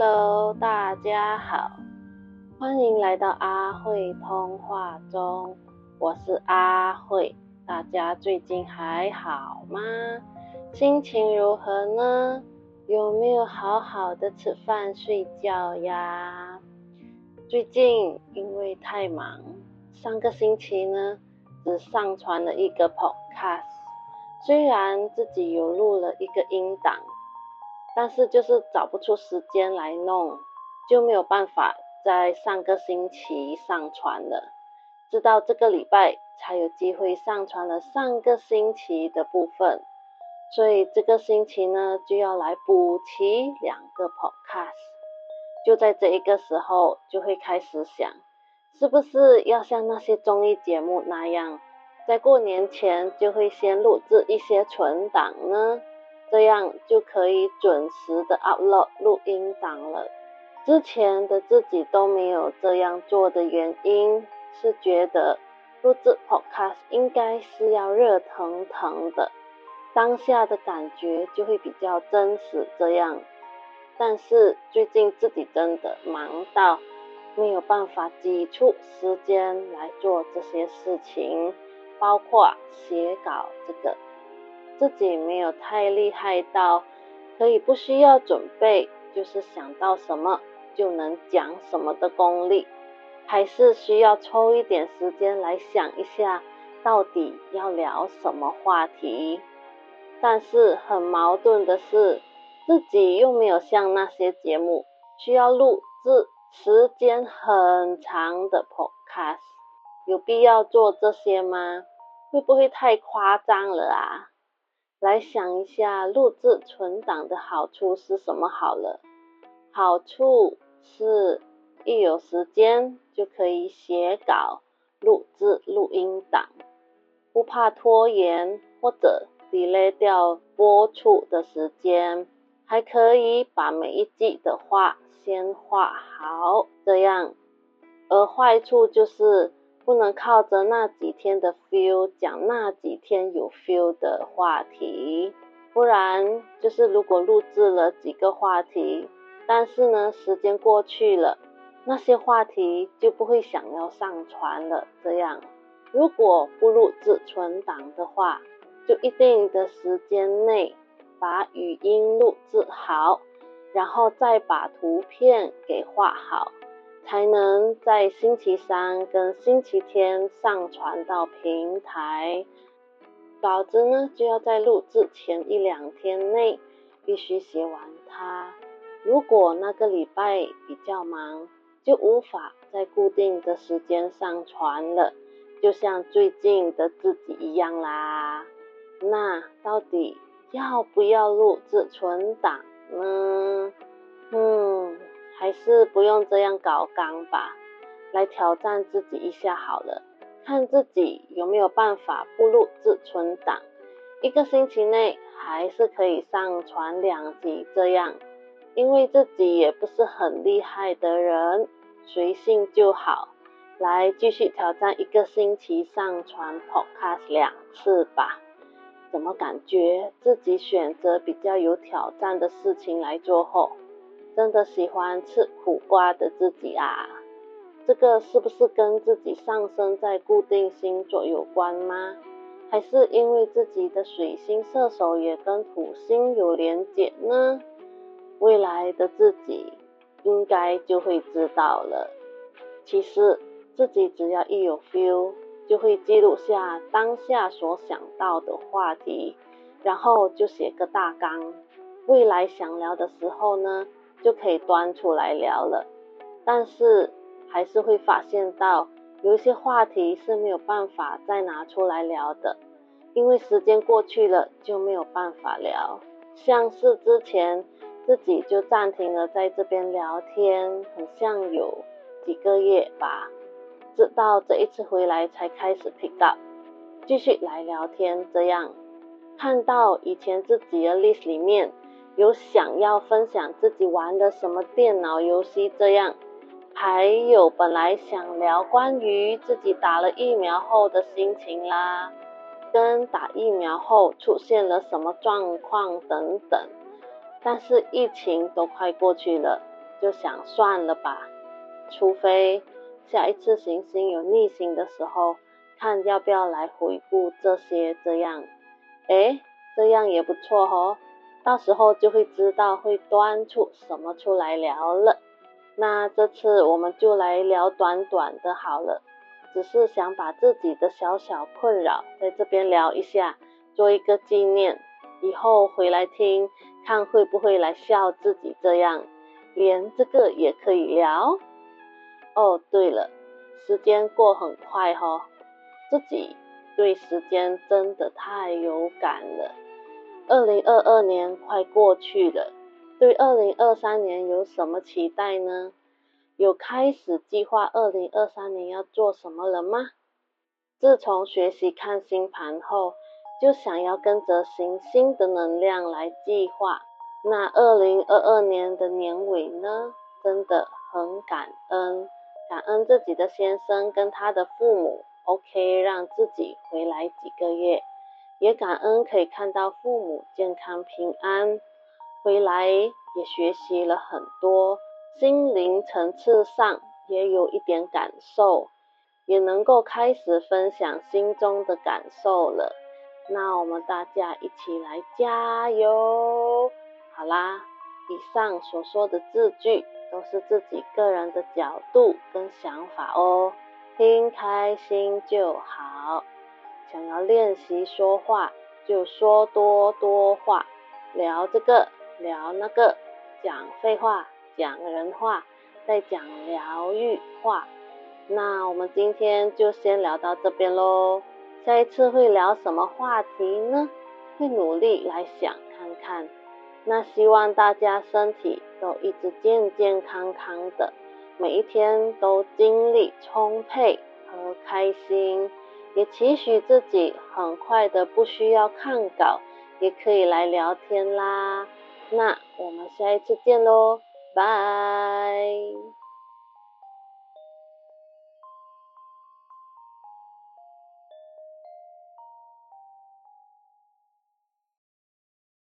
Hello，大家好，欢迎来到阿慧通话中，我是阿慧，大家最近还好吗？心情如何呢？有没有好好的吃饭睡觉呀？最近因为太忙，上个星期呢只上传了一个 podcast，虽然自己有录了一个音档。但是就是找不出时间来弄，就没有办法在上个星期上传了，直到这个礼拜才有机会上传了上个星期的部分，所以这个星期呢就要来补齐两个 podcast。就在这一个时候，就会开始想，是不是要像那些综艺节目那样，在过年前就会先录制一些存档呢？这样就可以准时的 upload 录音档了。之前的自己都没有这样做的原因，是觉得录制 podcast 应该是要热腾腾的，当下的感觉就会比较真实。这样，但是最近自己真的忙到没有办法挤出时间来做这些事情，包括写稿这个。自己没有太厉害到可以不需要准备，就是想到什么就能讲什么的功力，还是需要抽一点时间来想一下，到底要聊什么话题。但是很矛盾的是，自己又没有像那些节目需要录制时间很长的 podcast，有必要做这些吗？会不会太夸张了啊？来想一下录制存档的好处是什么好了。好处是，一有时间就可以写稿、录制录音档，不怕拖延或者 delay 掉播出的时间，还可以把每一季的话先画好，这样。而坏处就是。不能靠着那几天的 feel 讲那几天有 feel 的话题，不然就是如果录制了几个话题，但是呢时间过去了，那些话题就不会想要上传了。这样，如果不录制存档的话，就一定的时间内把语音录制好，然后再把图片给画好。才能在星期三跟星期天上传到平台。稿子呢，就要在录制前一两天内必须写完它。如果那个礼拜比较忙，就无法在固定的时间上传了，就像最近的自己一样啦。那到底要不要录制存档呢？嗯。还是不用这样搞纲吧，来挑战自己一下好了，看自己有没有办法步入自存档，一个星期内还是可以上传两集这样。因为自己也不是很厉害的人，随性就好。来继续挑战一个星期上传 podcast 两次吧。怎么感觉自己选择比较有挑战的事情来做后？真的喜欢吃苦瓜的自己啊，这个是不是跟自己上升在固定星座有关吗？还是因为自己的水星射手也跟土星有连结呢？未来的自己应该就会知道了。其实自己只要一有 feel，就会记录下当下所想到的话题，然后就写个大纲。未来想聊的时候呢？就可以端出来聊了，但是还是会发现到有一些话题是没有办法再拿出来聊的，因为时间过去了就没有办法聊。像是之前自己就暂停了在这边聊天，很像有几个月吧，直到这一次回来才开始 pick up，继续来聊天。这样看到以前自己的 list 里面。有想要分享自己玩的什么电脑游戏这样，还有本来想聊关于自己打了疫苗后的心情啦，跟打疫苗后出现了什么状况等等。但是疫情都快过去了，就想算了吧，除非下一次行星有逆行的时候，看要不要来回顾这些这样。诶，这样也不错哦，到时候就会知道会端出什么出来聊了。那这次我们就来聊短短的好了，只是想把自己的小小困扰在这边聊一下，做一个纪念，以后回来听，看会不会来笑自己这样，连这个也可以聊。哦，对了，时间过很快哈，自己对时间真的太有感了。二零二二年快过去了。对二零二三年有什么期待呢？有开始计划二零二三年要做什么了吗？自从学习看星盘后，就想要跟着行星的能量来计划。那二零二二年的年尾呢，真的很感恩，感恩自己的先生跟他的父母，OK 让自己回来几个月，也感恩可以看到父母健康平安。回来也学习了很多，心灵层次上也有一点感受，也能够开始分享心中的感受了。那我们大家一起来加油！好啦，以上所说的字句都是自己个人的角度跟想法哦，听开心就好。想要练习说话，就说多多话，聊这个。聊那个，讲废话，讲人话，再讲疗愈话。那我们今天就先聊到这边喽。下一次会聊什么话题呢？会努力来想看看。那希望大家身体都一直健健康康的，每一天都精力充沛和开心。也期许自己很快的不需要看稿，也可以来聊天啦。那我们下一次见喽，拜。